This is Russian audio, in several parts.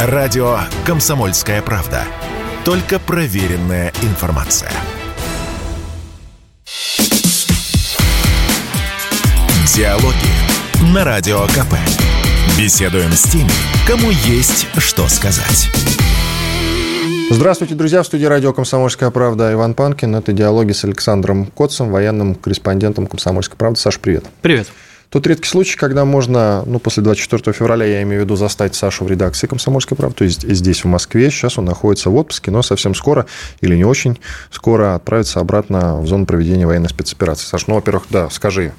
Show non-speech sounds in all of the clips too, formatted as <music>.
Радио «Комсомольская правда». Только проверенная информация. Диалоги на Радио КП. Беседуем с теми, кому есть что сказать. Здравствуйте, друзья. В студии радио «Комсомольская правда» Иван Панкин. Это диалоги с Александром Котцем, военным корреспондентом «Комсомольской правды». Саш, привет. Привет. Тот редкий случай, когда можно, ну, после 24 февраля, я имею в виду, застать Сашу в редакции «Комсомольской правды», то есть здесь, в Москве. Сейчас он находится в отпуске, но совсем скоро, или не очень скоро, отправится обратно в зону проведения военной спецоперации. Саш, ну, во-первых, да, скажи,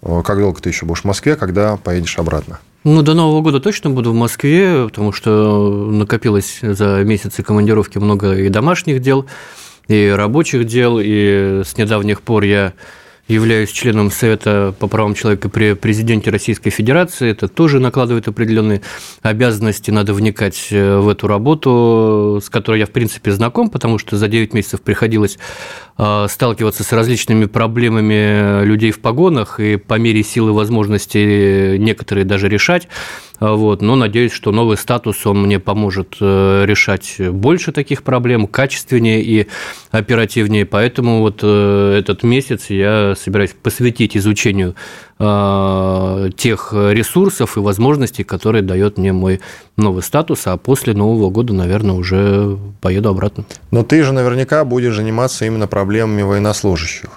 как долго ты еще будешь в Москве, когда поедешь обратно? Ну, до Нового года точно буду в Москве, потому что накопилось за месяцы командировки много и домашних дел, и рабочих дел, и с недавних пор я являюсь членом Совета по правам человека при президенте Российской Федерации. Это тоже накладывает определенные обязанности. Надо вникать э, в эту работу, с которой я, в принципе, знаком, потому что за 9 месяцев приходилось э, сталкиваться с различными проблемами людей в погонах и по мере силы возможности некоторые даже решать. Вот. Но надеюсь, что новый статус, он мне поможет э, решать больше таких проблем, качественнее и оперативнее. Поэтому вот э, этот месяц я собираюсь посвятить изучению э, тех ресурсов и возможностей, которые дает мне мой новый статус, а после Нового года, наверное, уже поеду обратно. Но ты же наверняка будешь заниматься именно проблемами военнослужащих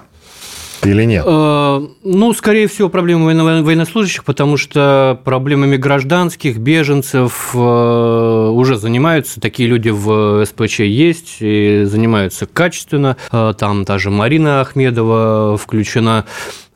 или нет? Э, ну, скорее всего, проблемы военнослужащих, потому что проблемами гражданских, беженцев э, уже занимаются. Такие люди в СПЧ есть и занимаются качественно. Э, там даже Марина Ахмедова включена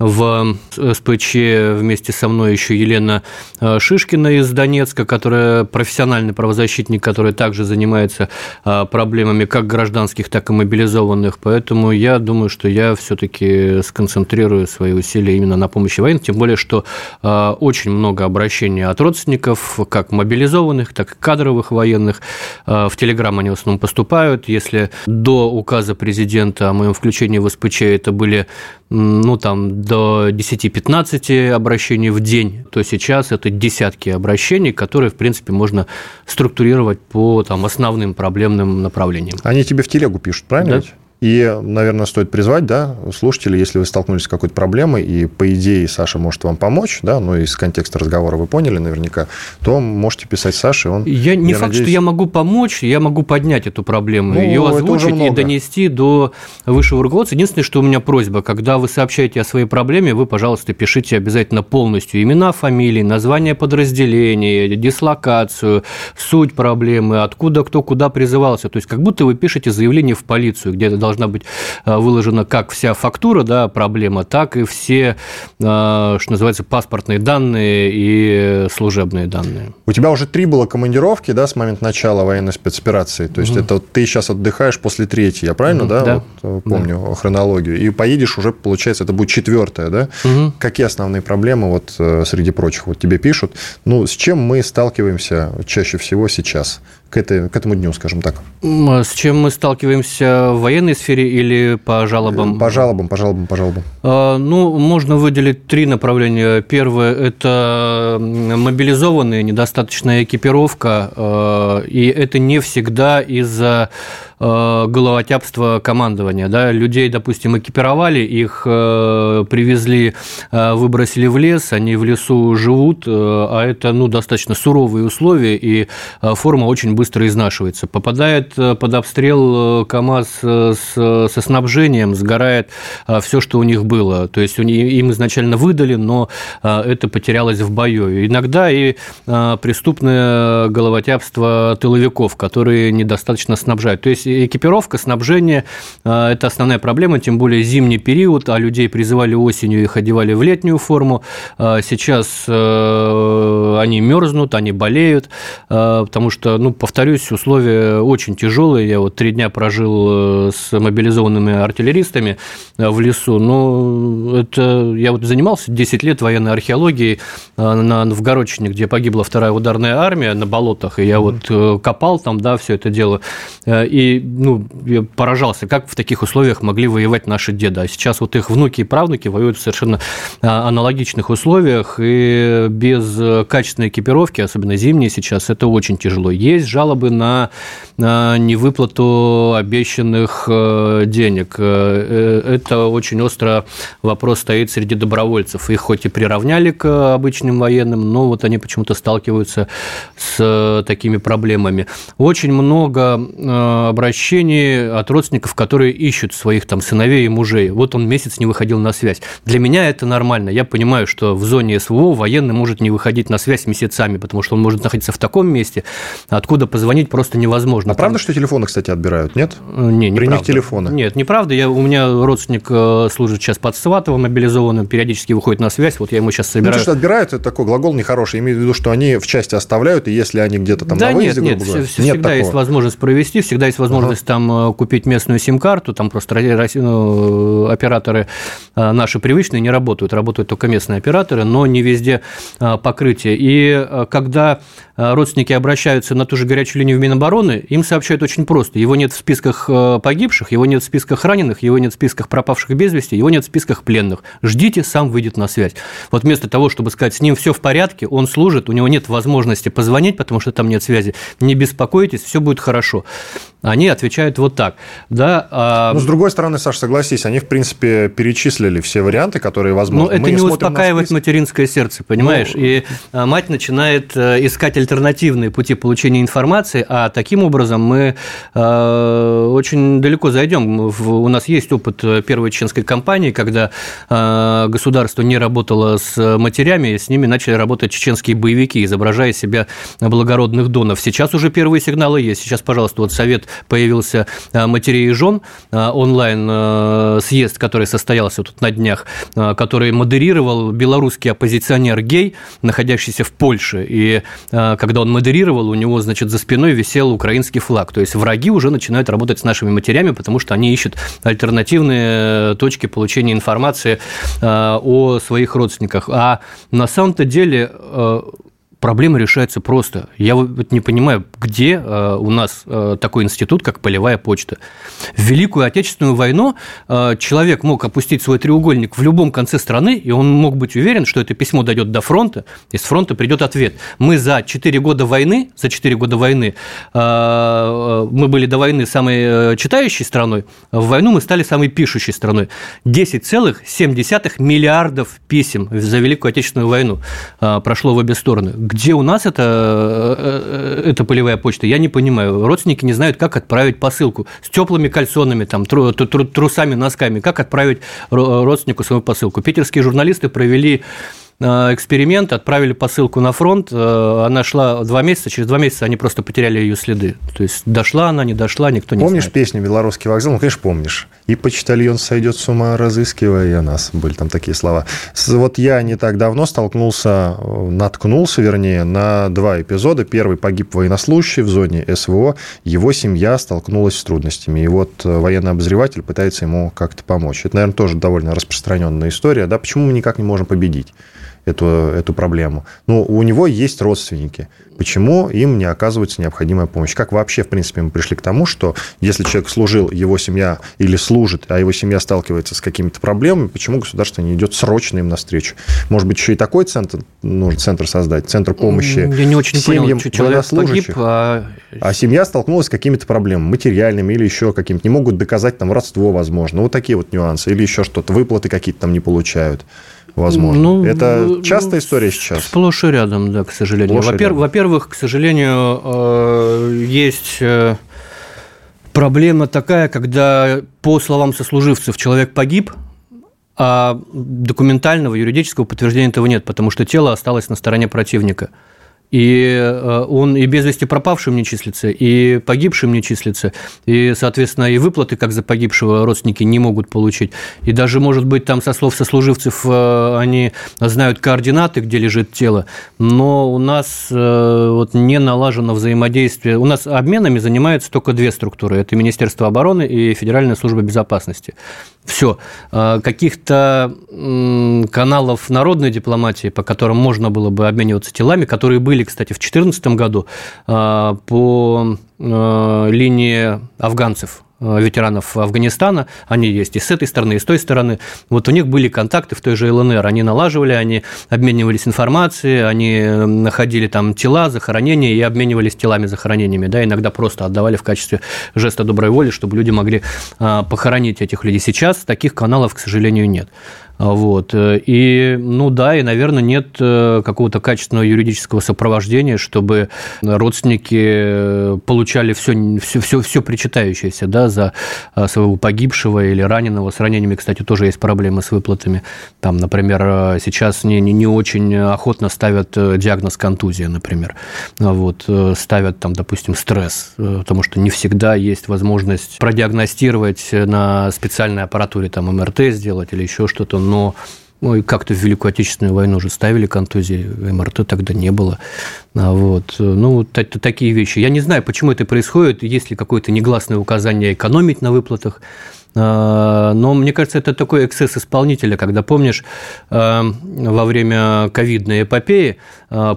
в СПЧ вместе со мной еще Елена э, Шишкина из Донецка, которая профессиональный правозащитник, который также занимается э, проблемами как гражданских, так и мобилизованных. Поэтому я думаю, что я все-таки сконцентрирую свои усилия именно на помощи военных, тем более, что э, очень много обращений от родственников, как мобилизованных, так и кадровых военных. В Телеграм они в основном поступают. Если до указа президента о моем включении в СПЧ это были ну, там, до 10-15 обращений в день, то сейчас это десятки обращений, которые, в принципе, можно структурировать по там, основным проблемным направлениям. Они тебе в телегу пишут, правильно? Да. И, наверное, стоит призвать, да, слушателей, если вы столкнулись с какой-то проблемой, и, по идее, Саша может вам помочь, да, ну, из контекста разговора вы поняли наверняка, то можете писать Саше, он... Я, не я факт, надеюсь... что я могу помочь, я могу поднять эту проблему, ну, ее озвучить и донести до высшего руководства. Единственное, что у меня просьба, когда вы сообщаете о своей проблеме, вы, пожалуйста, пишите обязательно полностью имена, фамилии, название подразделения, дислокацию, суть проблемы, откуда кто куда призывался. То есть, как будто вы пишете заявление в полицию, где должно должна быть э, выложена как вся фактура, да, проблема, так и все, э, что называется, паспортные данные и служебные данные. У тебя уже три было командировки, да, с момента начала военной спецоперации. То есть угу. это ты сейчас отдыхаешь после третьей, я правильно, угу, да, да? Вот, э, помню да. хронологию. И поедешь уже, получается, это будет четвертая, да? Угу. Какие основные проблемы вот среди прочих вот тебе пишут? Ну, с чем мы сталкиваемся чаще всего сейчас? К, этой, к этому дню, скажем так. А с чем мы сталкиваемся в военной сфере или по жалобам? По жалобам, по жалобам, по жалобам. А, ну, можно выделить три направления. Первое – это мобилизованные, недостаточная экипировка, а, и это не всегда из-за Э, головотяпство командования. Да? Людей, допустим, экипировали, их э, привезли, э, выбросили в лес, они в лесу живут, а это ну, достаточно суровые условия, и форма очень быстро изнашивается. Попадает под обстрел КАМАЗ с, со снабжением, сгорает все, что у них было. То есть им изначально выдали, но это потерялось в бою. Иногда и преступное головотяпство тыловиков, которые недостаточно снабжают. То есть экипировка, снабжение э, – это основная проблема, тем более зимний период, а людей призывали осенью, их одевали в летнюю форму. Э, сейчас э, они мерзнут, они болеют, потому что, ну, повторюсь, условия очень тяжелые. Я вот три дня прожил с мобилизованными артиллеристами в лесу. Ну, это я вот занимался 10 лет военной археологией на Новгородчине, где погибла вторая ударная армия на болотах, и я вот копал там, да, все это дело. И ну, я поражался, как в таких условиях могли воевать наши деды. А сейчас вот их внуки и правнуки воюют в совершенно а, аналогичных условиях, и без качественной экипировки, особенно зимние сейчас, это очень тяжело. Есть жалобы на невыплату обещанных э, денег. Э, э, это очень остро вопрос стоит среди добровольцев. Их хоть и приравняли к обычным военным, но вот они почему-то сталкиваются с такими проблемами. Очень много обращений от родственников, которые ищут своих там сыновей и мужей. Вот он месяц не выходил на связь. Для меня это нормально. Я понимаю, что в зоне СВО военный может не выходить на связь месяцами, потому что он может находиться в таком месте, откуда позвонить просто невозможно. А правда, что телефоны, кстати, отбирают, нет? Не, не При правда. них телефоны? Нет, неправда. Я, у меня родственник э, служит сейчас под Сватово мобилизованным, периодически выходит на связь, вот я ему сейчас собираю. Ну, то, что отбирают, это такой глагол нехороший. Имею в виду, что они в части оставляют, и если они где-то там да на выезде, нет, нет, говоря, всегда нет такого. есть возможность провести, всегда есть возможность ага. там э, купить местную сим-карту, там просто ну, операторы э, наши привычные не работают, работают только местные операторы, но не везде покрытие. И когда родственники обращаются на ту же горячую линию в Минобороны, им сообщают очень просто. Его нет в списках э, погибших, его нет в списках раненых, его нет в списках пропавших без вести, его нет в списках пленных. Ждите, сам выйдет на связь. Вот вместо того, чтобы сказать, с ним все в порядке, он служит, у него нет возможности позвонить, потому что там нет связи, не беспокойтесь, все будет хорошо. Они отвечают вот так. Да, а... Но с другой стороны, Саша, согласись, они, в принципе, перечислили все варианты, которые возможны. Но это Мы не успокаивает материнское сердце, понимаешь? Ну... И а, мать начинает э, искать альтернативные пути получения информации, а таким образом мы э, очень далеко зайдем. У нас есть опыт первой чеченской кампании, когда э, государство не работало с матерями, с ними начали работать чеченские боевики, изображая себя благородных донов. Сейчас уже первые сигналы есть. Сейчас, пожалуйста, вот совет появился э, матерей и жен э, онлайн-съезд, э, который состоялся тут на днях, который модерировал белорусский оппозиционер гей, находящийся в Польше. И когда он модерировал, у него, значит, за спиной висел украинский флаг. То есть враги уже начинают работать с нашими матерями, потому что они ищут альтернативные точки получения информации о своих родственниках. А на самом-то деле проблема решается просто. Я вот не понимаю, где э, у нас э, такой институт, как полевая почта. В Великую Отечественную войну э, человек мог опустить свой треугольник в любом конце страны, и он мог быть уверен, что это письмо дойдет до фронта, и с фронта придет ответ. Мы за 4 года войны, за 4 года войны, мы были до войны самой читающей страной, в войну мы стали самой пишущей страной. 10,7 миллиардов писем за Великую Отечественную войну прошло в обе стороны где у нас это, э, э, это полевая почта, я не понимаю. Родственники не знают, как отправить посылку с теплыми кальсонами, там, трусами, носками, как отправить родственнику свою посылку. Питерские журналисты провели эксперимент, отправили посылку на фронт, э, она шла два месяца, через два месяца они просто потеряли ее следы. То есть дошла она, не дошла, никто не помнишь знает. Помнишь песню «Белорусский вокзал»? Ну, конечно, помнишь. И почтальон сойдет с ума, разыскивая нас. Были там такие слова. Вот я не так давно столкнулся, наткнулся, вернее, на два эпизода. Первый погиб военнослужащий в зоне СВО. Его семья столкнулась с трудностями. И вот э, военный обозреватель пытается ему как-то помочь. Это, наверное, тоже довольно распространенная история. Да? Почему мы никак не можем победить? Эту, эту проблему. Но у него есть родственники. Почему им не оказывается необходимая помощь? Как вообще, в принципе, мы пришли к тому, что если человек служил, его семья или служит, а его семья сталкивается с какими-то проблемами, почему государство не идет срочно им навстречу? Может быть, еще и такой центр нужно центр создать, центр помощи Я не очень семьям понял, человек погиб, а... а семья столкнулась с какими-то проблемами, материальными или еще какими-то, не могут доказать там родство, возможно, вот такие вот нюансы, или еще что-то, выплаты какие-то там не получают возможно. Ну, Это ну, частая история сейчас? Сплошь и рядом, да, к сожалению. Во-первых, во-первых, к сожалению, э, есть э, проблема такая, когда, по словам сослуживцев, человек погиб, а документального, юридического подтверждения этого нет, потому что тело осталось на стороне противника – и э, он и без вести пропавшим не числится, и погибшим не числится, и, соответственно, и выплаты, как за погибшего, родственники не могут получить. И даже, может быть, там со слов сослуживцев э, они знают координаты, где лежит тело, но у нас э, вот не налажено взаимодействие. У нас обменами занимаются только две структуры. Это Министерство обороны и Федеральная служба безопасности. Все. Каких-то каналов народной дипломатии, по которым можно было бы обмениваться телами, которые были провели, кстати, в 2014 году по линии афганцев Э, ветеранов Афганистана, они есть и с этой стороны, и с той стороны. Вот у них были контакты в той же ЛНР, они налаживали, они обменивались информацией, они находили там тела, захоронения и обменивались телами, захоронениями, да, иногда просто отдавали в качестве жеста доброй воли, чтобы люди могли а, похоронить этих людей. Сейчас таких каналов, к сожалению, нет. Вот. И, ну да, и, наверное, нет э, какого-то качественного юридического сопровождения, чтобы родственники получали все, все, все, все причитающееся да, за э, своего погибшего или раненого. С ранениями, кстати, тоже есть проблемы с выплатами. Там, например, э, сейчас не, не, не очень охотно ставят диагноз контузия, например. Вот. Ставят, там, допустим, стресс, потому что не всегда есть возможность продиагностировать на специальной аппаратуре, там, МРТ сделать или еще что-то но ну, как-то в Великую Отечественную войну уже ставили контузии, МРТ тогда не было. А вот. Ну, это такие вещи. Я не знаю, почему это происходит, есть ли какое-то негласное указание экономить на выплатах. А, но мне кажется, это такой эксцесс исполнителя, когда, помнишь, а, во время ковидной эпопеи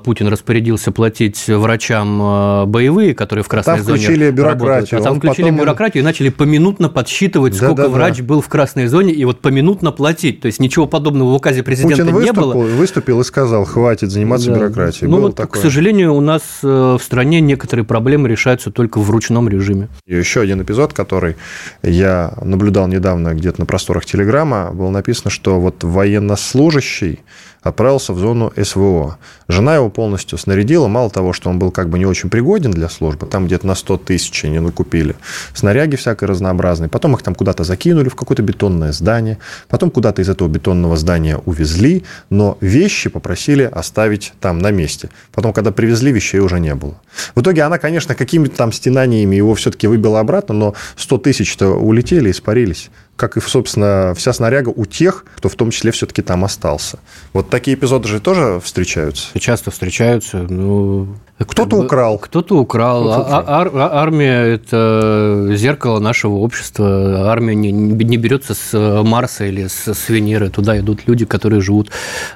Путин распорядился платить врачам боевые, которые в красной там зоне включили бюрократию. А там включили потом... бюрократию и начали поминутно подсчитывать, да, сколько да, врач да. был в красной зоне, и вот поминутно платить. То есть ничего подобного в указе президента Путин не выступил, было. выступил и сказал, хватит заниматься да. бюрократией. Ну, вот, такое. к сожалению, у нас э, в стране некоторые проблемы решаются только в ручном режиме. И еще один эпизод, который я наблюдал недавно где-то на просторах Телеграма, было написано, что вот военнослужащий отправился в зону СВО. Жена его полностью снарядила. Мало того, что он был как бы не очень пригоден для службы, там где-то на 100 тысяч они накупили. Снаряги всякой разнообразные. Потом их там куда-то закинули в какое-то бетонное здание. Потом куда-то из этого бетонного здания увезли, но вещи попросили оставить там на месте. Потом, когда привезли, вещей уже не было. В итоге она, конечно, какими-то там стенаниями его все-таки выбила обратно, но 100 тысяч-то улетели, испарились как и, собственно, вся снаряга у тех, кто в том числе все-таки там остался. Вот такие эпизоды же тоже встречаются? Часто встречаются. Ну, кто-то украл. Кто-то украл. Кто а, ар- армия – это зеркало нашего общества. Армия не, не берется с Марса или с, с Венеры. Туда идут люди, которые живут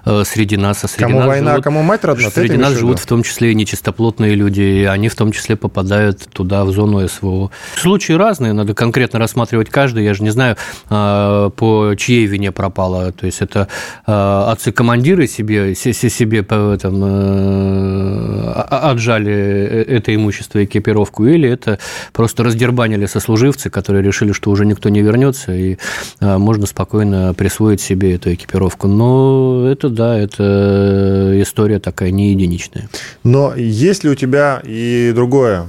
э, среди нас. А среди кому нас война, живут, кому мать родна? Среди нас живут в том числе и нечистоплотные люди. И они в том числе попадают туда, в зону СВО. Случаи разные. Надо конкретно рассматривать каждый. Я же не знаю, э, по чьей вине пропало. То есть, это э, отцы-командиры себе, себе там, отжали э, это имущество, экипировку, или это просто раздербанили сослуживцы, которые решили, что уже никто не вернется, и а, можно спокойно присвоить себе эту экипировку. Но это, да, это история такая не единичная. Но есть ли у тебя и другое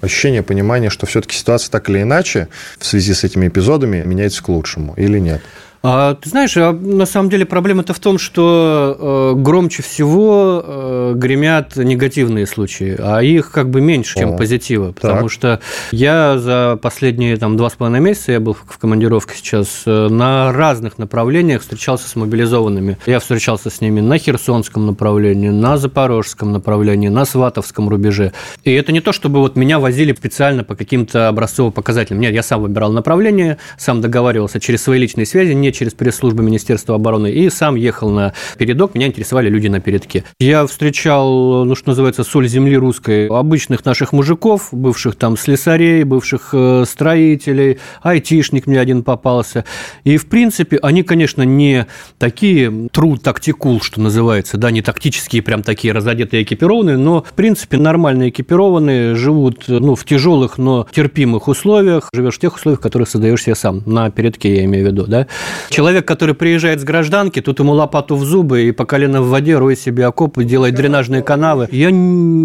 ощущение, понимание, что все-таки ситуация так или иначе в связи с этими эпизодами меняется к лучшему или нет? А, ты знаешь, а на самом деле проблема-то в том, что э, громче всего э, гремят негативные случаи, а их как бы меньше, чем О, позитива. Потому так. что я за последние там, два с половиной месяца, я был в командировке сейчас, э, на разных направлениях встречался с мобилизованными. Я встречался с ними на Херсонском направлении, на Запорожском направлении, на Сватовском рубеже. И это не то, чтобы вот меня возили специально по каким-то образцовым показателям. Нет, я сам выбирал направление, сам договаривался через свои личные связи, не через пресс-службу Министерства обороны, и сам ехал на передок, меня интересовали люди на передке. Я встречал, ну, что называется, соль земли русской, обычных наших мужиков, бывших там слесарей, бывших э, строителей, айтишник мне один попался. И, в принципе, они, конечно, не такие труд тактикул, что называется, да, не тактические прям такие разодетые экипированные, но, в принципе, нормально экипированные, живут, ну, в тяжелых, но терпимых условиях, живешь в тех условиях, которые создаешь себе сам, на передке я имею в виду, да. Человек, который приезжает с гражданки, тут ему лопату в зубы и по колено в воде роет себе окопы, делает дренажные канавы. Я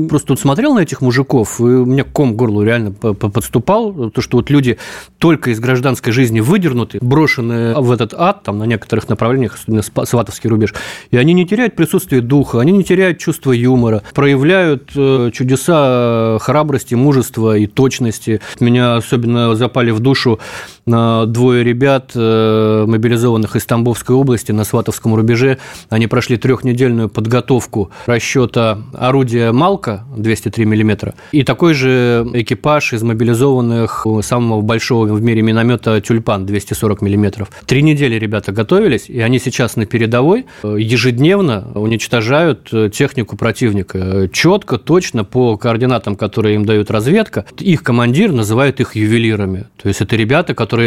просто тут смотрел на этих мужиков, и у меня ком к горлу реально подступал, то, что вот люди только из гражданской жизни выдернуты, брошены в этот ад, там на некоторых направлениях, особенно Сватовский рубеж, и они не теряют присутствие духа, они не теряют чувство юмора, проявляют э, чудеса храбрости, мужества и точности. Меня особенно запали в душу двое ребят, э, мобилизованных из Тамбовской области на Сватовском рубеже. Они прошли трехнедельную подготовку расчета орудия «Малка» 203 мм и такой же экипаж из мобилизованных самого большого в мире миномета «Тюльпан» 240 мм. Три недели ребята готовились, и они сейчас на передовой ежедневно уничтожают технику противника. Четко, точно, по координатам, которые им дают разведка. Их командир называет их ювелирами. То есть это ребята, которые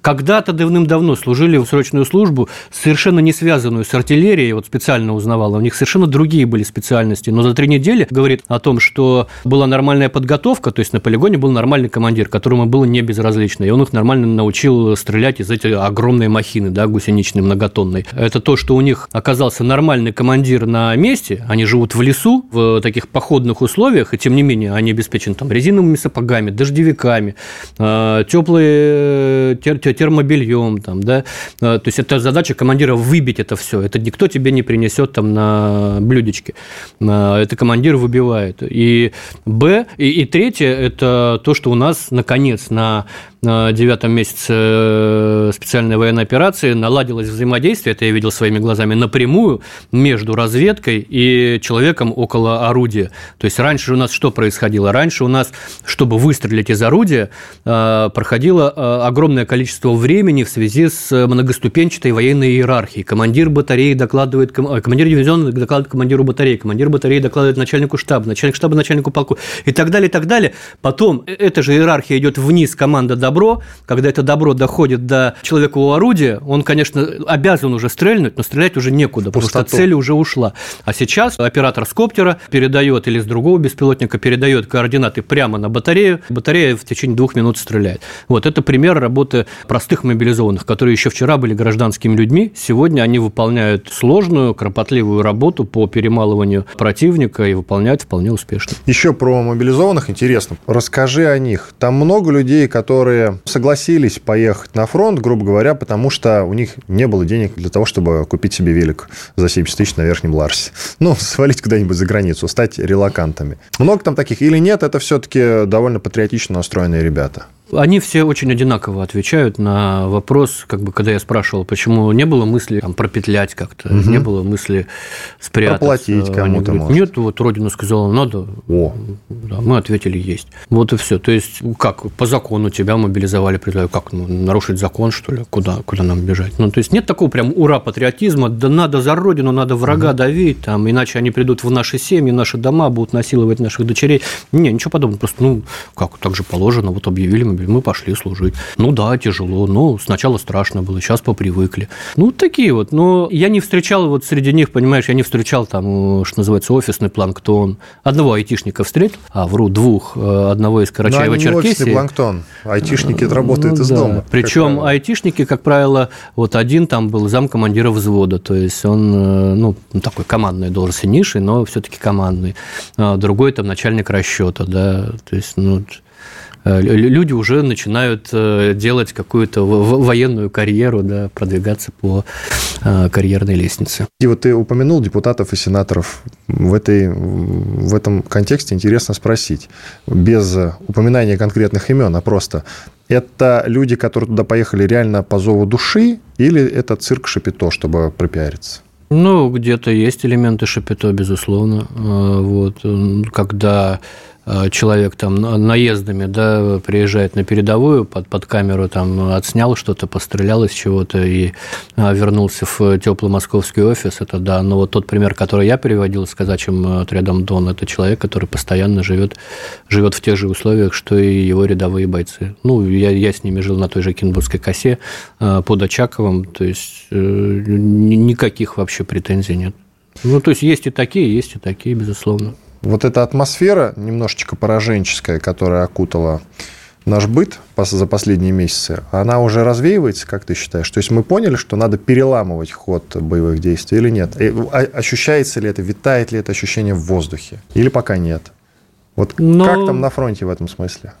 когда-то давным-давно служили в срочную службу, совершенно не связанную с артиллерией, вот специально узнавала, у них совершенно другие были специальности, но за три недели говорит о том, что была нормальная подготовка, то есть на полигоне был нормальный командир, которому было не безразлично, и он их нормально научил стрелять из этих огромной махины, да, гусеничной, многотонной. Это то, что у них оказался нормальный командир на месте, они живут в лесу, в таких походных условиях, и тем не менее они обеспечены там резиновыми сапогами, дождевиками, а, теплые термобельем, там, да, а, то есть это задача командира выбить это все, это никто тебе не принесет там на блюдечке, а, это командир выбивает. И Б, и, и третье, это то, что у нас наконец на девятом месяце э, специальной военной операции наладилось взаимодействие, это я видел своими глазами, напрямую между разведкой и человеком около орудия. То есть раньше у нас что происходило? Раньше у нас, чтобы выстрелить из орудия, э, проходило э, огромное количество времени в связи с многоступенчатой военной иерархией. Командир батареи докладывает, командир дивизиона докладывает командиру батареи, командир батареи докладывает начальнику штаба, начальник штаба начальнику полку и так далее, и так далее. Потом эта же иерархия идет вниз, команда добро, когда это добро доходит до человека у орудия, он, конечно, обязан уже стрельнуть, но стрелять уже некуда, Пустоту. потому что цель уже ушла. А сейчас оператор с коптера передает или с другого беспилотника передает координаты прямо на батарею, батарея в течение двух минут стреляет. Вот это пример работы простых мобилизованных, которые еще вчера были гражданскими людьми, сегодня они выполняют сложную, кропотливую работу по перемалыванию противника и выполняют вполне успешно. Еще про мобилизованных интересно. Расскажи о них. Там много людей, которые согласились поехать на фронт, грубо говоря, потому что у них не было денег для того, чтобы купить себе велик за 70 тысяч на Верхнем Ларсе. <laughs> Ну, свалить куда-нибудь за границу, стать релакантами. Много там таких или нет, это все-таки довольно патриотично настроенные ребята. Они все очень одинаково отвечают на вопрос, как бы, когда я спрашивал, почему не было мысли там, пропетлять как-то, угу. не было мысли спрятаться. Проплатить кому-то, может. Нет, вот Родина сказала, надо. О. Да, мы ответили, есть. Вот и все. То есть, как, по закону тебя мобилизовали, как, ну, нарушить закон, что ли? Куда, куда нам бежать? Ну, то есть, нет такого прям ура-патриотизма, да надо за Родину, надо врага угу. давить, там, иначе они придут в наши семьи, наши дома, будут насиловать наших дочерей. Не, ничего подобного. Просто, ну, как, так же положено, вот объявили мы пошли служить. Ну да, тяжело, ну сначала страшно было, сейчас попривыкли. Ну такие вот, но я не встречал вот среди них, понимаешь, я не встречал там, что называется, офисный планктон. Одного айтишника встретил, а вру, двух, э, одного из Карачаева-Черкесии. офисный планктон, айтишники работают ну, из да. дома. Причем как айтишники, как правило, вот один там был зам командира взвода, то есть он, э, ну, такой командной должности, ниши, но все-таки командный. Другой там начальник расчета, да, то есть, ну, Э, люди уже начинают э, делать какую-то военную карьеру, да, продвигаться по э, карьерной лестнице. И вот ты упомянул депутатов и сенаторов. В, этой, в этом контексте интересно спросить, без упоминания конкретных имен, а просто это люди, которые туда поехали реально по зову души, или это цирк Шапито, чтобы пропиариться? Ну, где-то есть элементы Шапито, безусловно. Вот. Когда Э, человек там наездами да, приезжает на передовую, под, под камеру там отснял что-то, пострелял из чего-то и э, вернулся в теплый московский офис, это да. Но вот тот пример, который я переводил с казачьим отрядом Дон, это человек, который постоянно живет, живет в тех же условиях, что и его рядовые бойцы. Ну, я, я с ними жил на той же Кинбургской косе э, под Очаковым, то есть никаких вообще претензий нет. Ну, то есть есть и такие, есть и такие, безусловно вот эта атмосфера немножечко пораженческая, которая окутала наш быт за последние месяцы, она уже развеивается, как ты считаешь? То есть мы поняли, что надо переламывать ход боевых действий или нет? А, ощущается ли это, витает ли это ощущение в воздухе? Или пока нет? Вот Но... как там на фронте в этом смысле?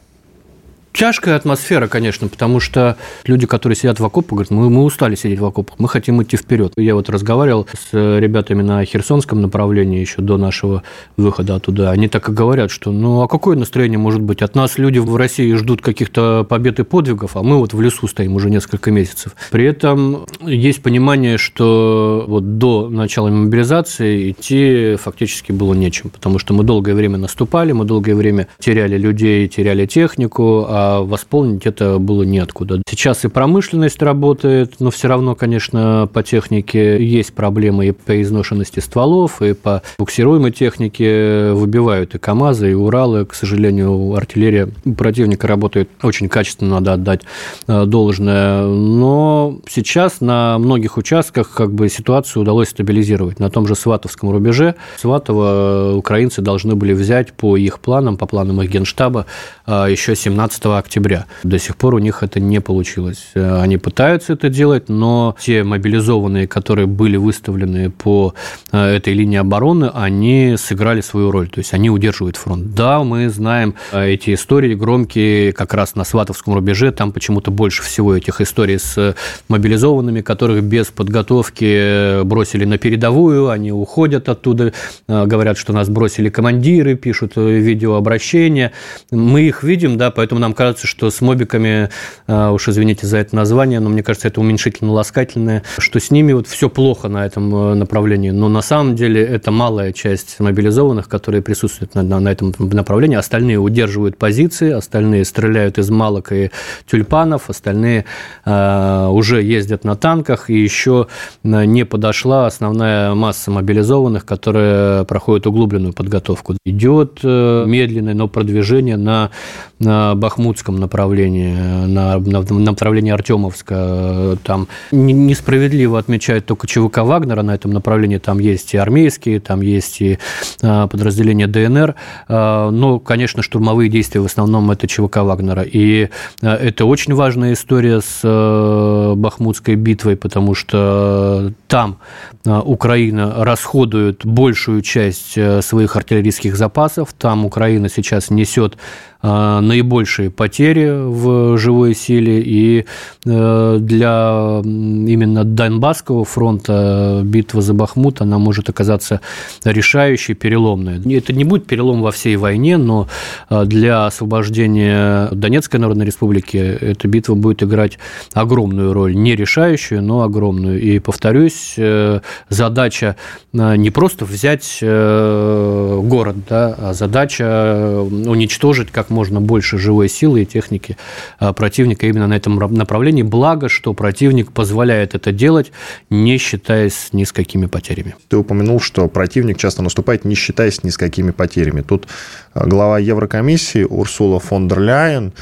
Тяжкая атмосфера, конечно, потому что люди, которые сидят в окопах, говорят, мы, мы устали сидеть в окопах, мы хотим идти вперед. Я вот разговаривал с ребятами на Херсонском направлении еще до нашего выхода оттуда. Они так и говорят, что ну а какое настроение может быть? От нас люди в России ждут каких-то побед и подвигов, а мы вот в лесу стоим уже несколько месяцев. При этом есть понимание, что вот до начала мобилизации идти фактически было нечем, потому что мы долгое время наступали, мы долгое время теряли людей, теряли технику, а восполнить это было неоткуда. Сейчас и промышленность работает, но все равно, конечно, по технике есть проблемы и по изношенности стволов, и по буксируемой технике выбивают и КАМАЗы, и Уралы. К сожалению, артиллерия противника работает очень качественно, надо отдать э, должное. Но сейчас на многих участках как бы ситуацию удалось стабилизировать. На том же Сватовском рубеже Сватово украинцы должны были взять по их планам, по планам их генштаба э, еще 17 октября. До сих пор у них это не получилось. Э, они пытаются это делать, но те мобилизованные, которые были выставлены по этой линии обороны, они сыграли свою роль. То есть они удерживают фронт. Да, мы знаем эти истории громкие как раз на Сватовском рубеже. Там почему-то больше всего этих историй с мобилизованными, которых без подготовки бросили на передовую, они уходят оттуда, э, говорят, что нас бросили командиры, пишут э, видеообращения. Мы их видим, да, поэтому нам кажется, что с мобиками, э, уж извините за это название, но мне кажется, это уменьшительно-ласкательное, что с ними вот все плохо на этом направлении. Но на самом деле это малая часть мобилизованных, которые присутствуют на, на этом направлении. Остальные удерживают позиции, остальные стреляют из малок и тюльпанов, остальные э, уже ездят на танках, и еще не подошла основная масса мобилизованных, которые проходят углубленную подготовку. Идет э, медленное, но продвижение на, на Бахмутском направлении, на, на, на направлении Артемовска. Там несправедливо отмечают только ЧВК Вагнера на этом направлении. Там есть и армейские, там есть и э, подразделения ДНР. Э, но, конечно, штурмовые действия в основном это ЧВК Вагнера. И это очень важная история с Бахмутской битвой, потому что там Украина расходует большую часть э, своих артиллерийских запасов. Там Украина сейчас несет наибольшие потери в живой силе, и э, для именно Донбасского фронта битва за Бахмут, она может оказаться решающей, переломной. Это не будет перелом во всей войне, но а, для освобождения Донецкой Народной Республики эта битва будет играть огромную роль, не решающую, но огромную. И, повторюсь, э, задача э, не просто взять город, да, а задача уничтожить как можно больше живой силы и техники а, противника именно на этом направлении. Благо, что противник позволяет это делать, не считаясь ни с какими потерями. Ты упомянул, что противник часто наступает, не считаясь ни с какими потерями. Тут а, глава Еврокомиссии Урсула фон дер Ляйен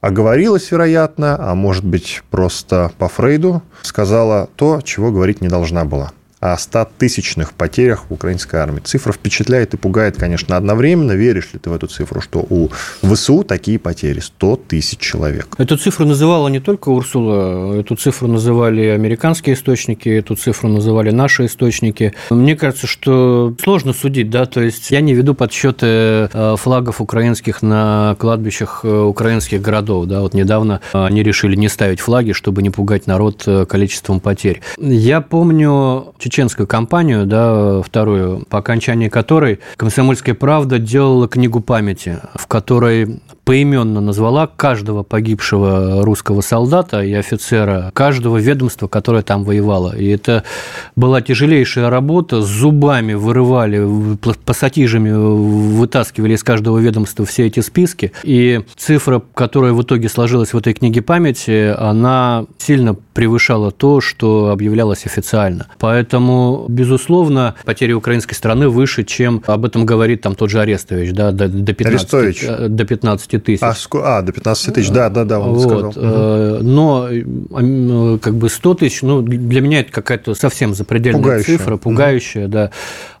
оговорилась, вероятно, а может быть, просто по Фрейду, сказала то, чего говорить не должна была о 100-тысячных потерях украинской армии. Цифра впечатляет и пугает, конечно, одновременно. Веришь ли ты в эту цифру, что у ВСУ такие потери? 100 тысяч человек. Эту цифру называла не только Урсула, эту цифру называли американские источники, эту цифру называли наши источники. Мне кажется, что сложно судить, да, то есть я не веду подсчеты э, флагов украинских на кладбищах э, украинских городов, да, вот недавно они решили не ставить флаги, чтобы не пугать народ э, количеством потерь. Я помню чеченскую кампанию, да, вторую, по окончании которой «Комсомольская правда» делала книгу памяти, в которой поименно назвала каждого погибшего русского солдата и офицера, каждого ведомства, которое там воевало. И это была тяжелейшая работа, с зубами вырывали, пассатижами вытаскивали из каждого ведомства все эти списки. И цифра, которая в итоге сложилась в этой книге памяти, она сильно превышала то, что объявлялось официально. Поэтому, безусловно, потери украинской страны выше, чем об этом говорит там тот же Арестович, да, до, до 15, Арестович. Э, до 15 тысяч. А, а, до 15 тысяч, да, да, да, он вот. сказал. Э, но э, как бы 100 тысяч, ну, для меня это какая-то совсем запредельная пугающая. цифра, пугающая, mm да.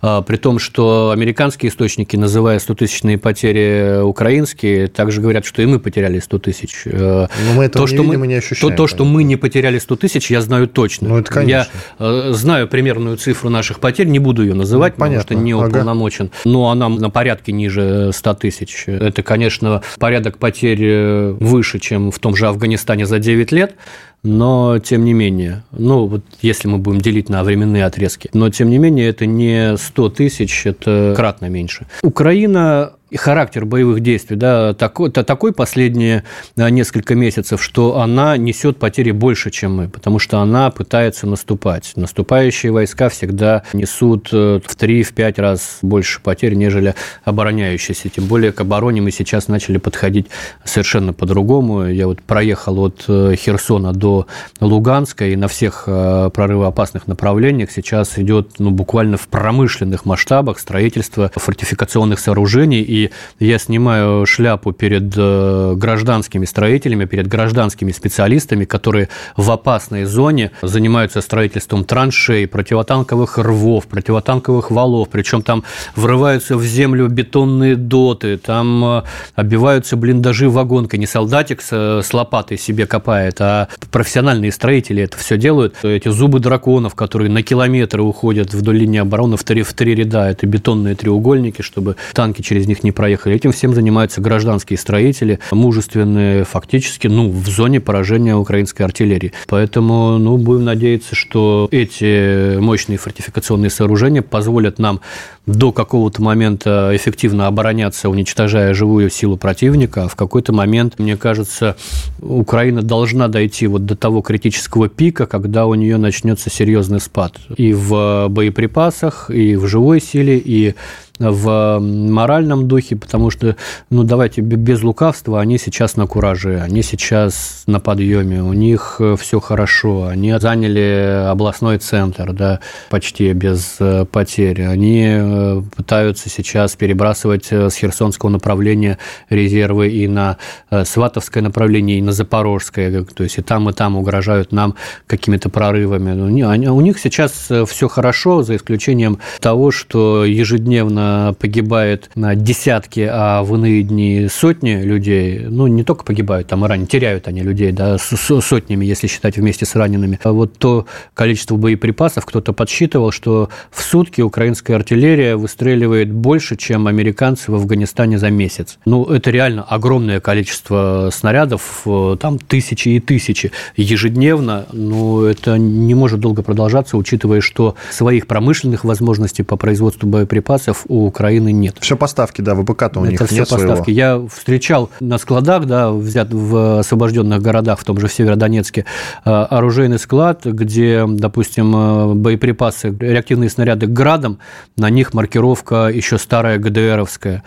А, при том, что американские источники, называя 100-тысячные потери украинские, также говорят, что и мы потеряли 100 тысяч. Но мы этого то, не что видим мы, и не ощущаем. То, то, что мы не потеряли 100 тысяч, я знаю точно. Ну, это конечно. Я знаю примерную цифру наших потерь, не буду ее называть, ну, потому что не уполномочен, ага. но она на порядке ниже 100 тысяч. Это, конечно, порядок потерь э, выше, чем в том же Афганистане за 9 лет, но тем не менее, ну вот если мы будем делить на временные отрезки, но тем не менее это не 100 тысяч, это кратно меньше. Украина характер боевых действий, да, такой, такой последние несколько месяцев, что она несет потери больше, чем мы, потому что она пытается наступать. Наступающие войска всегда несут э, в 3-5 раз больше потерь, нежели обороняющиеся. Тем более к обороне мы сейчас начали подходить совершенно по-другому. Я вот проехал от э, Херсона до Луганска, и на всех э, прорывоопасных направлениях сейчас идет ну, буквально в промышленных масштабах строительство фортификационных сооружений и я снимаю шляпу перед э, гражданскими строителями, перед гражданскими специалистами, которые в опасной зоне занимаются строительством траншей, противотанковых рвов, противотанковых валов, причем там врываются в землю бетонные доты, там э, оббиваются блиндажи вагонкой, не солдатик с лопатой себе копает, а профессиональные строители это все делают. Эти зубы драконов, которые на километры уходят вдоль линии обороны в три, в три ряда, это бетонные треугольники, чтобы танки через них не проехали. Этим всем занимаются гражданские строители, мужественные фактически, ну, в зоне поражения украинской артиллерии. Поэтому, ну, будем надеяться, что эти мощные фортификационные сооружения позволят нам до какого-то момента эффективно обороняться, уничтожая живую силу противника. А в какой-то момент, мне кажется, Украина должна дойти вот до того критического пика, когда у нее начнется серьезный спад и в боеприпасах, и в живой силе, и в моральном духе, потому что, ну, давайте без лукавства, они сейчас на кураже, они сейчас на подъеме, у них э, все хорошо, они заняли областной центр, да, почти без э, потерь, они э, пытаются сейчас перебрасывать с Херсонского направления резервы и на Сватовское направление, и на Запорожское, то есть и там, и там угрожают нам какими-то прорывами. Ну, у них сейчас все хорошо, за исключением того, что ежедневно погибает на десятки, а в иные дни сотни людей, ну, не только погибают, там и ранее, теряют они людей, да, с сотнями, если считать вместе с ранеными. А вот то количество боеприпасов, кто-то подсчитывал, что в сутки украинская артиллерия выстреливает больше, чем американцы в Афганистане за месяц. Ну, это реально огромное количество снарядов, э, там тысячи и тысячи ежедневно, но это не может долго продолжаться, учитывая, что своих промышленных возможностей по производству боеприпасов у Украины нет. Все поставки, да, ВПК-то у Это них все нет поставки. Своего. Я встречал на складах, да, взят в освобожденных городах, в том же в Северодонецке, э, оружейный склад, где, допустим, э, боеприпасы, реактивные снаряды градом, на них маркировка еще старая ГДРовская.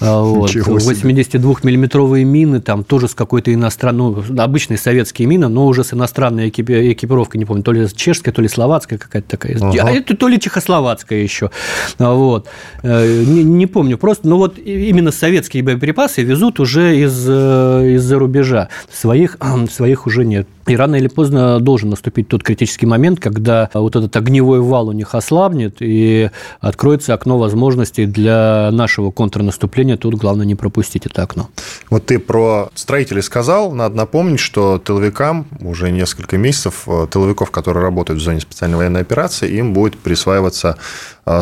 Э, <laughs> вот. 82-миллиметровые мины, там тоже с какой-то иностранной, ну, обычные советские мины, но уже с иностранной экипировкой, не помню, то ли чешская, то ли словацкая какая-то такая. Ага. А это то ли чехословацкая еще. Вот. Э, не, не помню просто, но вот именно советские боеприпасы везут уже из, э, из-за рубежа. Своих, <clears throat> своих уже нет. И рано или поздно должен наступить тот критический момент, когда вот этот огневой вал у них ослабнет, и откроется окно возможностей для нашего контрнаступления. Тут главное не пропустить это окно. Вот ты про строителей сказал. Надо напомнить, что тыловикам уже несколько месяцев, э, тыловиков, которые работают в зоне специальной военной операции, им будет присваиваться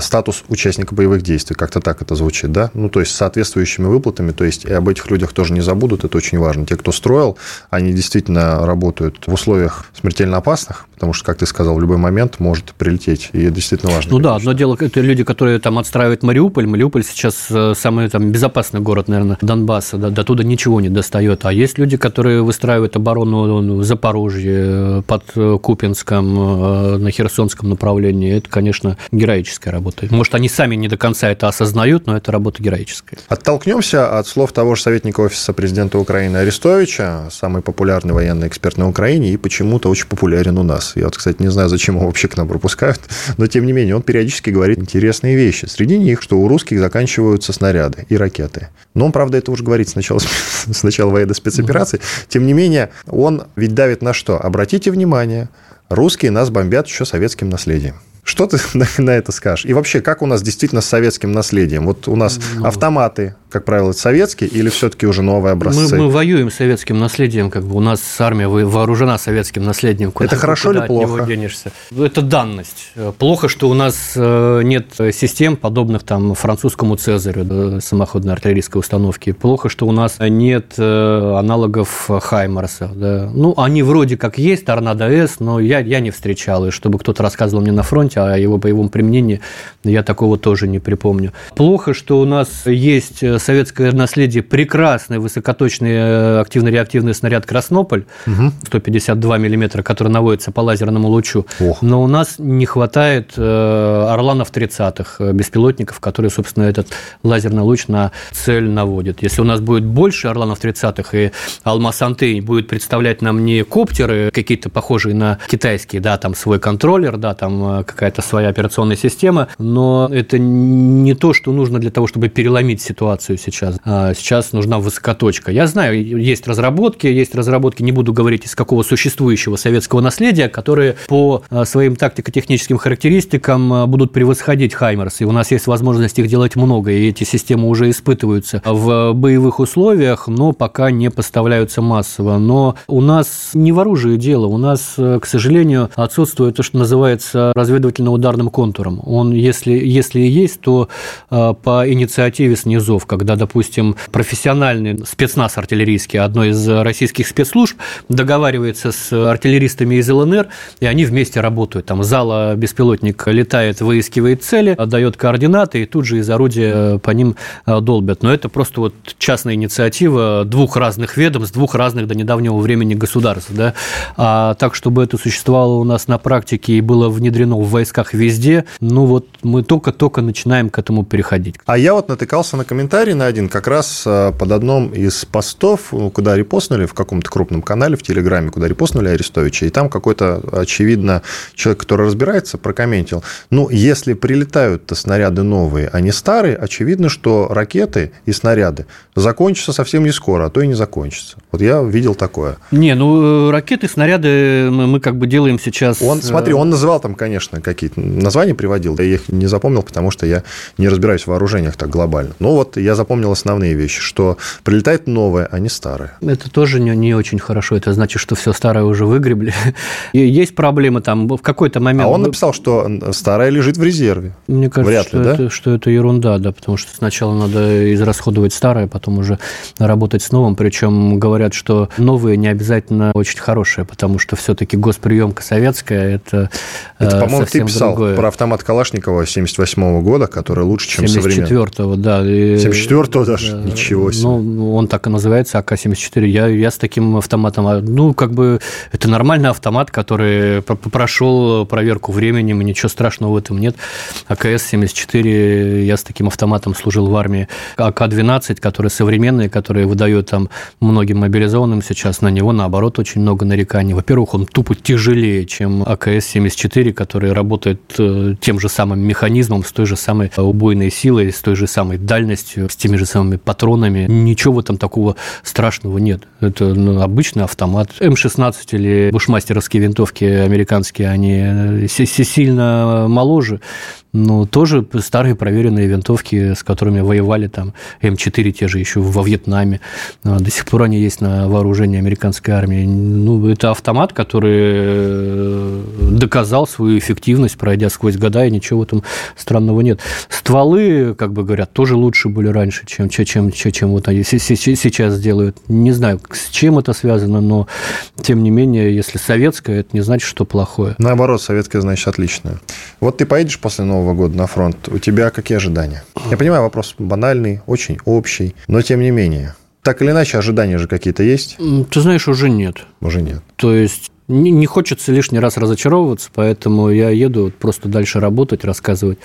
статус участника боевых действий. Как-то так это звучит, да? Ну, то есть, с соответствующими выплатами. То есть, и об этих людях тоже не забудут. Это очень важно. Те, кто строил, они действительно работают в условиях смертельно опасных, потому что, как ты сказал, в любой момент может прилететь, и это действительно важно. Ну да, одно дело, это люди, которые там отстраивают Мариуполь. Мариуполь сейчас э, самый там безопасный город, наверное, Донбасса, да, до туда ничего не достает. А есть люди, которые выстраивают оборону ну, в Запорожье, э, под э, Купинском, на Херсонском направлении. Это, конечно, героическая работа. Может, они сами не до конца это осознают, но это работа героическая. Оттолкнемся от слов того же советника Офиса президента Украины Арестовича, самый популярный военный эксперт на Украине, и почему-то очень популярен у нас. Я вот, кстати, не знаю, зачем его вообще к нам пропускают, <laughs> но тем не менее он периодически говорит интересные вещи. Среди них, что у русских заканчиваются снаряды и ракеты. Но он, правда, это уже говорит с начала, <laughs> с военной спецоперации. Тем не менее, он ведь давит на что? Обратите внимание, русские нас бомбят еще советским наследием. Что ты <laughs> на, это скажешь? И вообще, как у нас действительно с советским наследием? Вот у нас ну... автоматы, как правило, советские или все-таки уже новые образцы? Мы, мы воюем с советским наследием, как бы у нас армия вооружена советским наследием. Куда, Это хорошо куда или плохо? Денешься. Это данность. Плохо, что у нас э, нет систем, подобных там французскому Цезарю, самоходной артиллерийской установки. Плохо, что у нас нет э, аналогов Хаймарса. Да. Ну, они вроде как есть, Торнадо С, но я, я не встречал. И чтобы кто-то рассказывал мне на фронте о его боевом применении, я такого тоже не припомню. Плохо, что у нас есть советское наследие прекрасный высокоточный э, активно-реактивный снаряд «Краснополь» угу. 152 миллиметра, который наводится по лазерному лучу. Ох. Но у нас не хватает э, «Орланов 30-х», э, беспилотников, которые, собственно, этот лазерный луч на цель наводят. Если у нас будет больше «Орланов 30-х» и «Алмаз-Антей» будет представлять нам не коптеры, какие-то похожие на китайские, да, там свой контроллер, да, там какая-то своя операционная система, но это не то, что нужно для того, чтобы переломить ситуацию сейчас. А сейчас нужна высокоточка. Я знаю, есть разработки, есть разработки, не буду говорить из какого существующего советского наследия, которые по а, своим тактико-техническим характеристикам а, будут превосходить Хаймерс. И у нас есть возможность их делать много, и эти системы уже испытываются в боевых условиях, но пока не поставляются массово. Но у нас не в оружии дело, у нас, к сожалению, отсутствует то, что называется разведывательно-ударным контуром. Он, если, если и есть, то по инициативе снизов, когда, допустим, профессиональный спецназ артиллерийский одной из российских спецслужб договаривается с артиллеристами из ЛНР, и они вместе работают. Там зала беспилотник летает, выискивает цели, отдает координаты, и тут же из орудия по ним э, долбят. Но это просто вот частная инициатива двух разных ведомств, двух разных до недавнего времени государств. Да? А так, чтобы это существовало у нас на практике и было внедрено в войсках везде, ну вот мы только-только начинаем к этому переходить. А я вот натыкался на комментарий на один, как раз э, под одном из постов, куда репостнули, в каком-то крупном канале в Телеграме, куда репостнули Арестовича, и там какой-то, очевидно, человек, который разбирается, прокомментил. Ну, если прилетают-то снаряды новые, а не старые, очевидно, что ракеты и снаряды закончатся совсем не скоро, а то и не закончатся. Вот я видел такое. Не, ну, э, ракеты, снаряды мы, мы как бы делаем сейчас... Он, смотри, э, он называл там, конечно, какие-то названия приводил, я их не запомнил, потому что я не разбираюсь в вооружениях так глобально. Но вот я запомнил основные вещи, что прилетает новое, а не старое. Это тоже не, не очень хорошо. Это значит, что все старое уже выгребли. <laughs> И есть проблемы там в какой-то момент. А он написал, что старое лежит в резерве. Мне кажется, Вряд что, ли, это, да? что это ерунда, да, потому что сначала надо израсходовать старое, потом уже работать с новым. Причем говорят, что новые не обязательно очень хорошие, потому что все-таки госприемка советская это, это по-моему, ты писал другое. про автомат Калашникова 78 года, который лучше, чем современный. 74-го, да. 74-го даже? Да. Ничего себе. Ну, он так и называется, АК-74. Я, я с таким автоматом, а, ну, как бы, это нормальный автомат, который прошел проверку временем, и ничего страшного в этом нет. АКС-74, я с таким автоматом служил в армии. АК-12, которые современные, которые выдают там многим мобилизованным сейчас, на него, наоборот, очень много нареканий. Во-первых, он тупо тяжелее, чем АКС-74, который работает э, тем же самым механизмом, с той же самой убойной силой, с той же самой дальностью, с теми же самыми патронами. Ничего в этом такого страшного нет. Это ну, обычный автомат. М-16 или бушмастеровские винтовки американские, они сильно моложе, но тоже старые проверенные винтовки, с которыми воевали там М4 те же еще во Вьетнаме. А, до сих пор они есть на вооружении американской армии. Ну, это автомат, который э, доказал свою эффективность, пройдя сквозь года, и ничего в этом странного нет. Стволы, как бы говорят, тоже лучше были раньше, чем, чем, чем, чем вот они сейчас делают. Не знаю, с чем это связано, но тем не менее, если советское, это не значит, что плохое. Наоборот, советское значит отличное. Вот ты поедешь после Нового года на фронт, у тебя какие ожидания? Я понимаю, вопрос банальный, очень общий, но тем не менее. Так или иначе, ожидания же какие-то есть? Ты знаешь, уже нет. Уже нет. То есть не, не хочется лишний раз разочаровываться, поэтому я еду просто дальше работать, рассказывать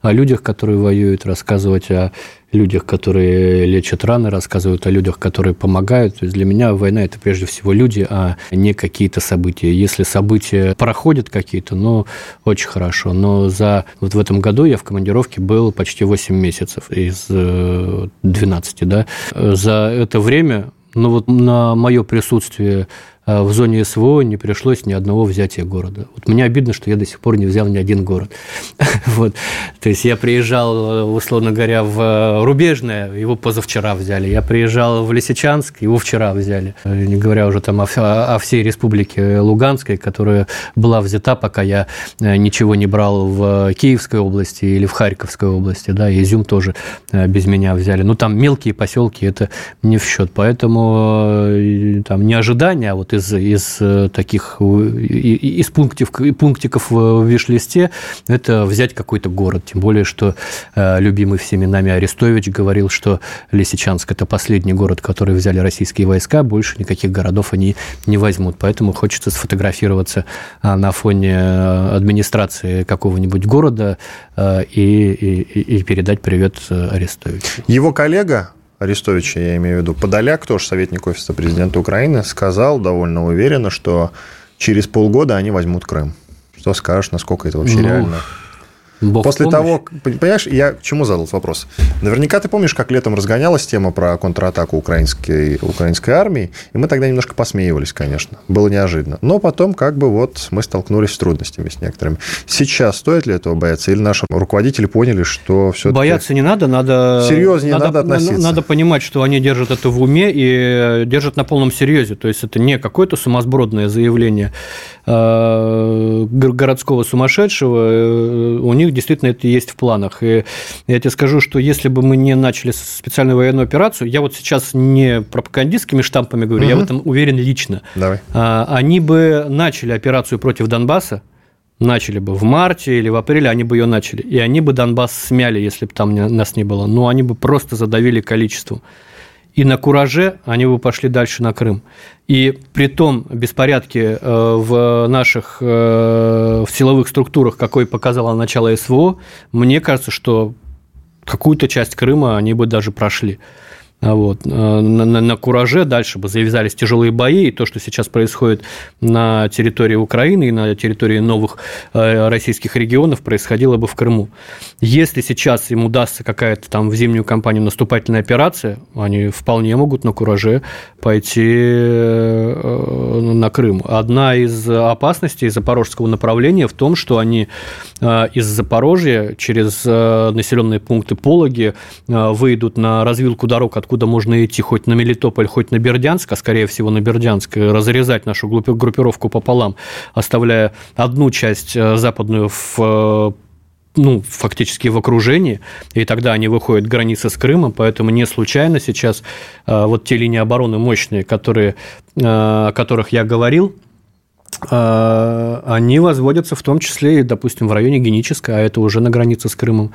о людях, которые воюют, рассказывать о людях, которые лечат раны, рассказывают о людях, которые помогают. То есть для меня война – это прежде всего люди, а не какие-то события. Если события проходят какие-то, ну, очень хорошо. Но за вот в этом году я в командировке был почти 8 месяцев из 12, э, да. За это время ну вот на мое присутствие в зоне СВО не пришлось ни одного взятия города. Вот мне обидно, что я до сих пор не взял ни один город. <laughs> вот. То есть я приезжал, условно говоря, в Рубежное, его позавчера взяли. Я приезжал в Лисичанск, его вчера взяли. Не говоря уже там о, о всей республике Луганской, которая была взята, пока я ничего не брал в Киевской области или в Харьковской области. Да, Изюм тоже без меня взяли. Ну, там мелкие поселки, это не в счет. Поэтому там не ожидания, а вот из, из таких, из пунктиков, пунктиков в виш-листе, это взять какой-то город. Тем более, что э, любимый всеми нами Арестович говорил, что Лисичанск – это последний город, который взяли российские войска, больше никаких городов они не возьмут. Поэтому хочется сфотографироваться на фоне э, администрации какого-нибудь города э, и, и, и передать привет Арестовичу. Его коллега Арестовича, я имею в виду, Подоляк, тоже советник офиса президента Украины, сказал довольно уверенно, что через полгода они возьмут Крым. Что скажешь, насколько это вообще ну, реально? Бог После того, понимаешь, я к чему задал вопрос? Наверняка ты помнишь, как летом разгонялась тема про контратаку украинской, украинской армии, и мы тогда немножко посмеивались, конечно. Было неожиданно. Но потом как бы вот мы столкнулись с трудностями с некоторыми. Сейчас стоит ли этого бояться? Или наши руководители поняли, что все Бояться не надо, надо... Серьезнее надо, надо относиться. Надо понимать, что они держат это в уме и держат на полном серьезе. То есть это не какое-то сумасбродное заявление э, городского сумасшедшего. Э, у них действительно это есть в планах. И я тебе скажу, что если бы мы не начали специальную военную операцию, я вот сейчас не пропагандистскими штампами говорю, угу. я в этом уверен лично. Давай. А, они бы начали операцию против Донбасса, начали бы в марте или в апреле, они бы ее начали. И они бы Донбасс смяли, если бы там нас не было. Но они бы просто задавили количеством. И на кураже они бы пошли дальше на Крым. И при том беспорядке э, в наших э, в силовых структурах, какой показало начало СВО, мне кажется, что какую-то часть Крыма они бы даже прошли. А вот. Э, на, на, на кураже дальше бы завязались тяжелые бои, и то, что сейчас происходит на территории Украины и на территории новых э, российских регионов, происходило бы в Крыму. Если сейчас им удастся какая-то там в зимнюю кампанию наступательная операция, они вполне могут на кураже пойти э, на Крым. Одна из опасностей запорожского направления в том, что они из Запорожья через населенные пункты Пологи выйдут на развилку дорог, от откуда можно идти хоть на Мелитополь, хоть на Бердянск, а скорее всего на Бердянск, разрезать нашу группировку пополам, оставляя одну часть э, западную в э, ну, фактически в окружении, и тогда они выходят к границе с Крымом, поэтому не случайно сейчас э, вот те линии обороны мощные, которые, о которых я говорил, они возводятся в том числе допустим, в районе Генической, а это уже на границе с Крымом.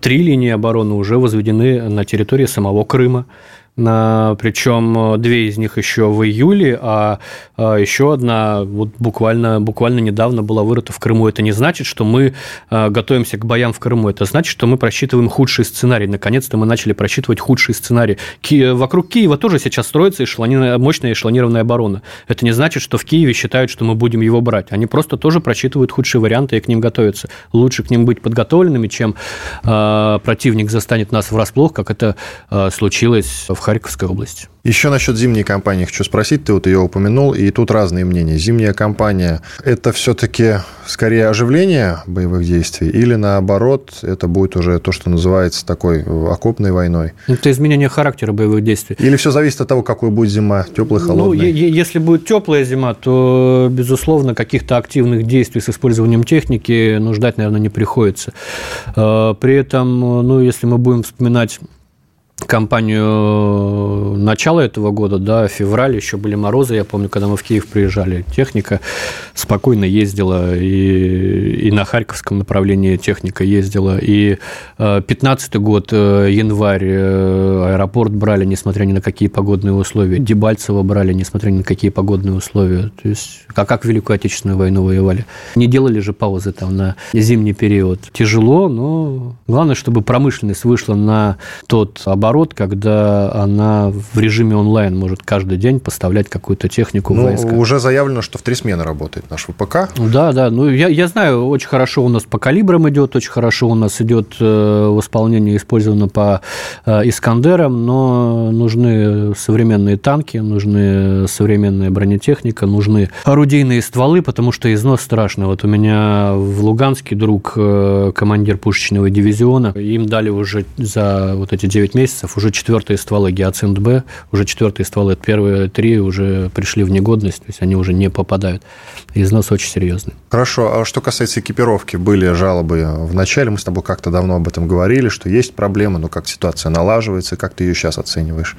Три линии обороны уже возведены на территории самого Крыма. Причем две из них еще в июле, а, а еще одна вот буквально, буквально недавно была вырыта в Крыму. Это не значит, что мы а, готовимся к боям в Крыму. Это значит, что мы просчитываем худший сценарий. Наконец-то мы начали просчитывать худший сценарий. Вокруг Киева тоже сейчас строится эшелонированная, мощная эшелонированная оборона. Это не значит, что в Киеве считают, что мы будем его брать. Они просто тоже просчитывают худшие варианты и к ним готовятся. Лучше к ним быть подготовленными, чем э, противник застанет нас врасплох, как это э, случилось в Харьковской области. Еще насчет зимней кампании хочу спросить. Ты вот ее упомянул, и тут разные мнения. Зимняя кампания – это все-таки скорее оживление боевых действий или, наоборот, это будет уже то, что называется такой окопной войной? Это изменение характера боевых действий. Или все зависит от того, какой будет зима, теплая, ну, холодная? Ну, если будет теплая зима, то, безусловно, каких-то активных действий с использованием техники ну, ждать, наверное, не приходится. Э, при этом, ну, если мы будем вспоминать кампанию начала этого года, да, февраль, еще были морозы, я помню, когда мы в Киев приезжали, техника спокойно ездила, и, и на Харьковском направлении техника ездила, и 15 год, э, январь, э, аэропорт брали, несмотря ни на какие погодные условия, Дебальцево брали, несмотря ни на какие погодные условия, то есть как, как Великую Отечественную войну воевали. Не делали же паузы там на зимний период. Тяжело, но главное, чтобы промышленность вышла на тот оборот, оборот, когда она в режиме онлайн может каждый день поставлять какую-то технику ну, в войска. Уже заявлено, что в три смены работает наш ВПК. Да, да. Ну, я, я знаю, очень хорошо у нас по калибрам идет, очень хорошо у нас идет э, восполнение использовано по э, Искандерам, но нужны современные танки, нужны современная бронетехника, нужны орудийные стволы, потому что износ страшный. Вот у меня в Луганске друг, э, командир пушечного дивизиона, им дали уже за вот эти 9 месяцев уже четвертые стволы Геоцинт Б, уже четвертые стволы, первые три уже пришли в негодность, то есть они уже не попадают. Износ очень серьезный. Хорошо. А что касается экипировки, были жалобы в начале, мы с тобой как-то давно об этом говорили, что есть проблемы, но как ситуация налаживается, как ты ее сейчас оцениваешь?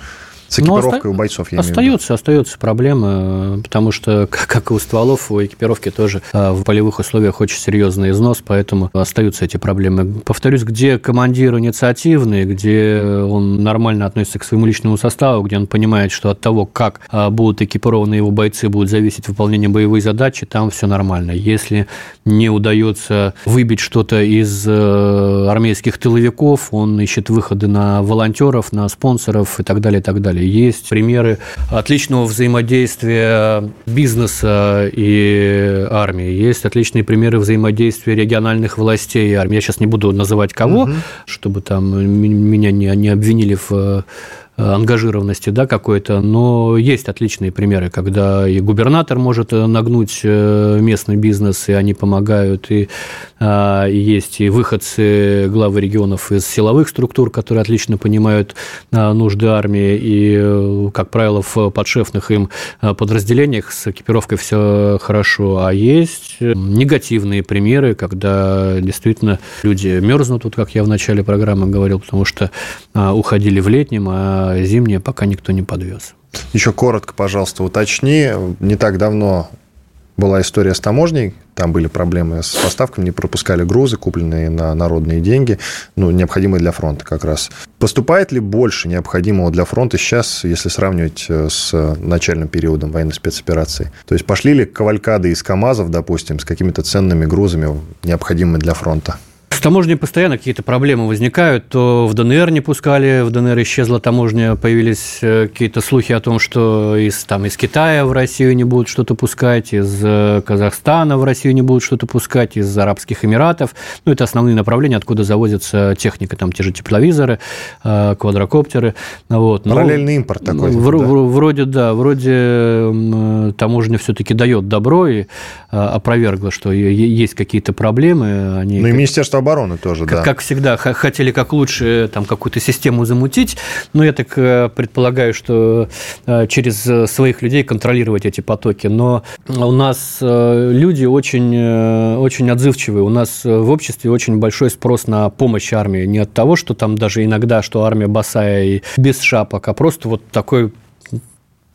С ну, экипировкой у бойцов, я Остается, остается проблема, потому что, <laughs> как и у стволов, у экипировки тоже а, в полевых условиях очень серьезный износ, поэтому остаются эти проблемы. Повторюсь, где командир инициативный, где он нормально относится к своему личному составу, где он понимает, что от того, как а, будут экипированы его бойцы, будет зависеть выполнение боевой задачи, там все нормально. Если не удается выбить что-то из э, армейских тыловиков, он ищет выходы на волонтеров, на спонсоров и так далее, и так далее. Есть примеры отличного взаимодействия бизнеса и армии. Есть отличные примеры взаимодействия региональных властей и армии. Я сейчас не буду называть кого, угу. чтобы там меня не, не обвинили в Э, ангажированности да, какой-то, но есть отличные примеры, когда и губернатор может э, нагнуть э, местный бизнес, и они помогают, и, и есть и выходцы главы регионов из силовых структур, которые отлично понимают нужды армии, и, как правило, в подшефных им подразделениях с экипировкой все хорошо, а есть негативные примеры, когда действительно люди мерзнут, вот как я в начале программы говорил, потому что уходили в летнем, а зимнее пока никто не подвез. Еще коротко, пожалуйста, уточни. Не так давно была история с таможней, там были проблемы с поставками, не пропускали грузы, купленные на народные деньги, ну, необходимые для фронта как раз. Поступает ли больше необходимого для фронта сейчас, если сравнивать э, с начальным периодом военной спецоперации? То есть пошли ли кавалькады из КАМАЗов, допустим, с какими-то ценными грузами, необходимыми для фронта? С таможней постоянно какие-то проблемы возникают. То в ДНР не пускали, в ДНР исчезла таможня, появились э, какие-то слухи о том, что из, там, из Китая в Россию не будут что-то пускать, из э, Казахстана в Россию не будут что-то пускать, из Арабских Эмиратов. Ну, это основные направления, откуда завозится техника, там те же тепловизоры, э, квадрокоптеры. Вот. Но, Параллельный импорт такой. В, да? Вроде, да, вроде таможня все-таки дает добро и опровергла, что есть какие-то проблемы. Они... Ну, и Министерство обороны тоже, как, да. Как всегда, хотели как лучше там какую-то систему замутить, но я так э, предполагаю, что э, через э, своих людей контролировать эти потоки. Но у нас люди очень, очень отзывчивые, у нас в обществе очень большой спрос на помощь армии. Не от того, что там даже иногда, что армия босая и без шапок, а просто вот такой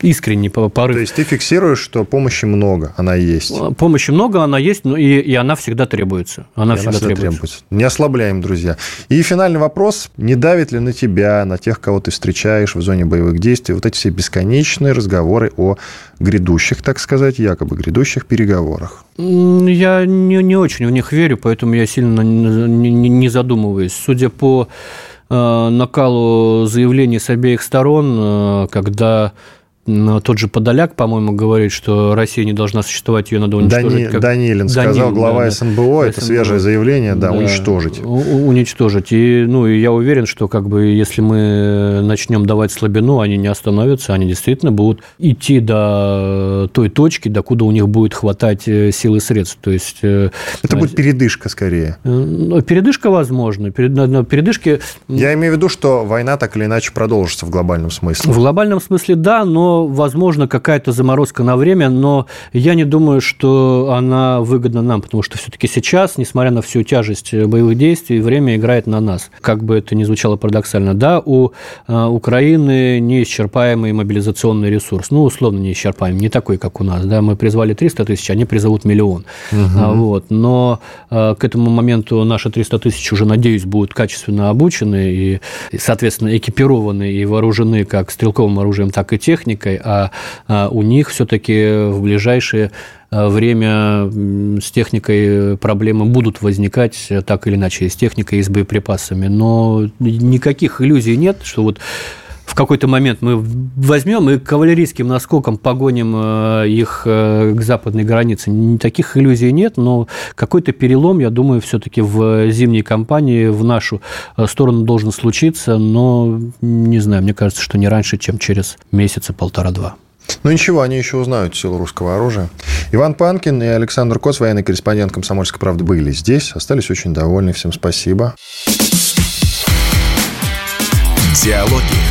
искренний порыв. То есть ты фиксируешь, что помощи много, она есть. Помощи много, она есть, но и, и она всегда требуется. Она, всегда, она всегда требуется. требуется. Не ослабляем, друзья. И финальный вопрос. Не давит ли на тебя, на тех, кого ты встречаешь в зоне боевых действий, вот эти все бесконечные разговоры о грядущих, так сказать, якобы грядущих переговорах? Я не, не очень в них верю, поэтому я сильно не, не, не задумываюсь. Судя по э, накалу заявлений с обеих сторон, э, когда тот же Подоляк, по-моему, говорит, что Россия не должна существовать, ее надо уничтожить. Дани, как... Данилин сказал, Данилин, глава да, СНБО, да. это свежее заявление, да, да, уничтожить. Уничтожить. И, ну, и я уверен, что как бы если мы начнем давать слабину, они не остановятся, они действительно будут идти до той точки, до куда у них будет хватать э, сил и средств. То есть, э, это будет передышка скорее. Э, ну, передышка возможна. Передышки... Я имею в виду, что война так или иначе продолжится в глобальном смысле. В глобальном смысле, да, но возможно, какая-то заморозка на время, но я не думаю, что она выгодна нам, потому что все-таки сейчас, несмотря на всю тяжесть боевых действий, время играет на нас. Как бы это ни звучало парадоксально. Да, у а, Украины неисчерпаемый мобилизационный ресурс. Ну, условно неисчерпаемый, не такой, как у нас. Да, мы призвали 300 тысяч, они призовут миллион. Угу. Вот. Но а, к этому моменту наши 300 тысяч уже, надеюсь, будут качественно обучены и, соответственно, экипированы и вооружены как стрелковым оружием, так и техникой техникой, а, а у них все-таки в ближайшие Э, время с техникой проблемы будут возникать э, так или иначе, с техникой и с боеприпасами. Но никаких иллюзий нет, что вот в какой-то момент мы возьмем и кавалерийским наскоком погоним э, их к западной границе. Таких иллюзий нет, но какой-то перелом, я думаю, все-таки в зимней кампании в нашу сторону должен случиться, но не знаю, мне кажется, что не раньше, чем через месяца полтора-два. Ну ничего, они еще узнают силу русского оружия. Иван Панкин и Александр Коц, военный корреспондент «Комсомольской правды», были здесь. Остались очень довольны. Всем спасибо. Диалоги